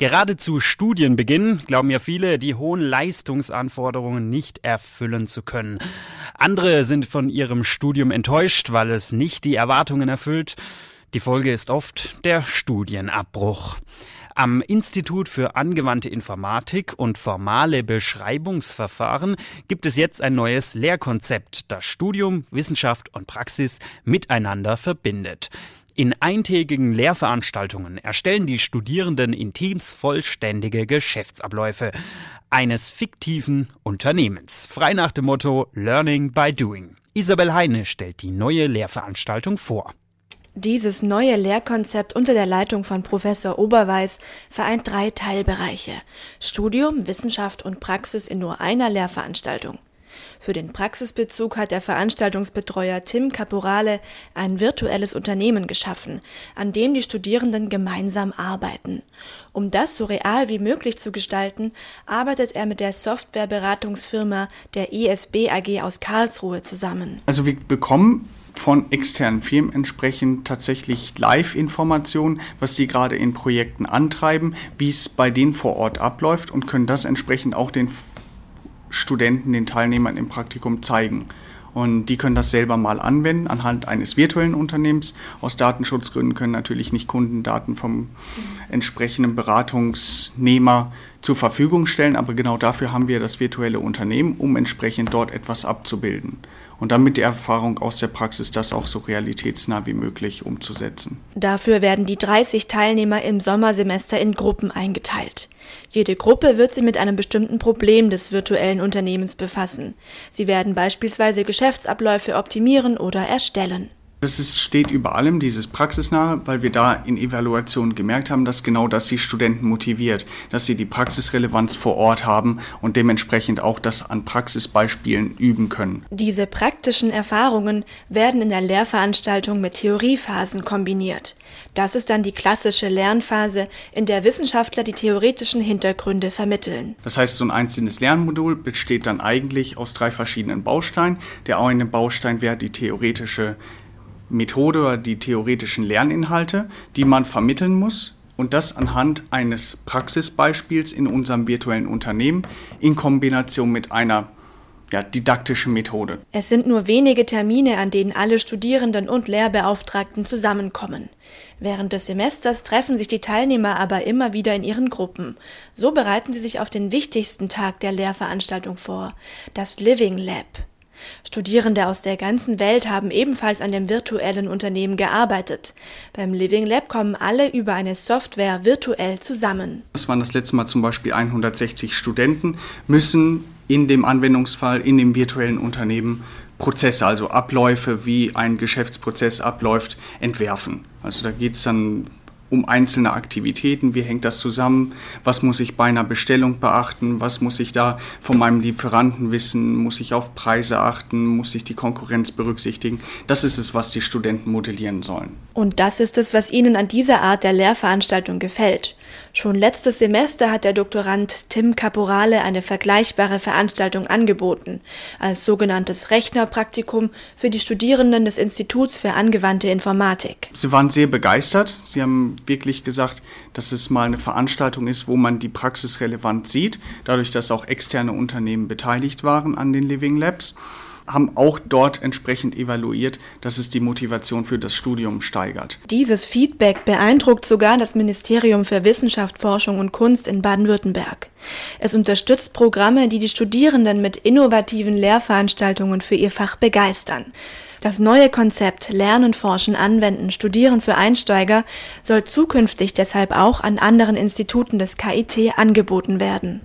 Gerade zu Studienbeginn glauben ja viele, die hohen Leistungsanforderungen nicht erfüllen zu können. Andere sind von ihrem Studium enttäuscht, weil es nicht die Erwartungen erfüllt. Die Folge ist oft der Studienabbruch. Am Institut für angewandte Informatik und formale Beschreibungsverfahren gibt es jetzt ein neues Lehrkonzept, das Studium, Wissenschaft und Praxis miteinander verbindet. In eintägigen Lehrveranstaltungen erstellen die Studierenden in Teams vollständige Geschäftsabläufe eines fiktiven Unternehmens. Frei nach dem Motto Learning by Doing. Isabel Heine stellt die neue Lehrveranstaltung vor. Dieses neue Lehrkonzept unter der Leitung von Professor Oberweis vereint drei Teilbereiche Studium, Wissenschaft und Praxis in nur einer Lehrveranstaltung. Für den Praxisbezug hat der Veranstaltungsbetreuer Tim Caporale ein virtuelles Unternehmen geschaffen, an dem die Studierenden gemeinsam arbeiten. Um das so real wie möglich zu gestalten, arbeitet er mit der Softwareberatungsfirma der ESB AG aus Karlsruhe zusammen. Also wir bekommen von externen Firmen entsprechend tatsächlich Live-Informationen, was die gerade in Projekten antreiben, wie es bei denen vor Ort abläuft und können das entsprechend auch den Studenten, den Teilnehmern im Praktikum zeigen. Und die können das selber mal anwenden anhand eines virtuellen Unternehmens. Aus Datenschutzgründen können natürlich nicht Kundendaten vom entsprechenden Beratungsnehmer zur Verfügung stellen, aber genau dafür haben wir das virtuelle Unternehmen, um entsprechend dort etwas abzubilden und dann mit der Erfahrung aus der Praxis das auch so realitätsnah wie möglich umzusetzen. Dafür werden die 30 Teilnehmer im Sommersemester in Gruppen eingeteilt. Jede Gruppe wird sich mit einem bestimmten Problem des virtuellen Unternehmens befassen. Sie werden beispielsweise Geschäftsabläufe optimieren oder erstellen. Das ist, steht über allem, dieses Praxisnahe, weil wir da in Evaluationen gemerkt haben, dass genau das die Studenten motiviert, dass sie die Praxisrelevanz vor Ort haben und dementsprechend auch das an Praxisbeispielen üben können. Diese praktischen Erfahrungen werden in der Lehrveranstaltung mit Theoriephasen kombiniert. Das ist dann die klassische Lernphase, in der Wissenschaftler die theoretischen Hintergründe vermitteln. Das heißt, so ein einzelnes Lernmodul besteht dann eigentlich aus drei verschiedenen Bausteinen. Der eine Baustein wäre die theoretische Methode oder die theoretischen Lerninhalte, die man vermitteln muss und das anhand eines Praxisbeispiels in unserem virtuellen Unternehmen in Kombination mit einer ja, didaktischen Methode. Es sind nur wenige Termine, an denen alle Studierenden und Lehrbeauftragten zusammenkommen. Während des Semesters treffen sich die Teilnehmer aber immer wieder in ihren Gruppen. So bereiten sie sich auf den wichtigsten Tag der Lehrveranstaltung vor, das Living Lab. Studierende aus der ganzen Welt haben ebenfalls an dem virtuellen Unternehmen gearbeitet. Beim Living Lab kommen alle über eine Software virtuell zusammen. Das waren das letzte Mal zum Beispiel 160 Studenten, müssen in dem Anwendungsfall, in dem virtuellen Unternehmen Prozesse, also Abläufe, wie ein Geschäftsprozess abläuft, entwerfen. Also da geht es dann um einzelne Aktivitäten, wie hängt das zusammen, was muss ich bei einer Bestellung beachten, was muss ich da von meinem Lieferanten wissen, muss ich auf Preise achten, muss ich die Konkurrenz berücksichtigen. Das ist es, was die Studenten modellieren sollen. Und das ist es, was Ihnen an dieser Art der Lehrveranstaltung gefällt. Schon letztes Semester hat der Doktorand Tim Caporale eine vergleichbare Veranstaltung angeboten, als sogenanntes Rechnerpraktikum für die Studierenden des Instituts für angewandte Informatik. Sie waren sehr begeistert. Sie haben wirklich gesagt, dass es mal eine Veranstaltung ist, wo man die Praxis relevant sieht, dadurch, dass auch externe Unternehmen beteiligt waren an den Living Labs haben auch dort entsprechend evaluiert, dass es die Motivation für das Studium steigert. Dieses Feedback beeindruckt sogar das Ministerium für Wissenschaft, Forschung und Kunst in Baden-Württemberg. Es unterstützt Programme, die die Studierenden mit innovativen Lehrveranstaltungen für ihr Fach begeistern. Das neue Konzept Lernen, Forschen, Anwenden, Studieren für Einsteiger soll zukünftig deshalb auch an anderen Instituten des KIT angeboten werden.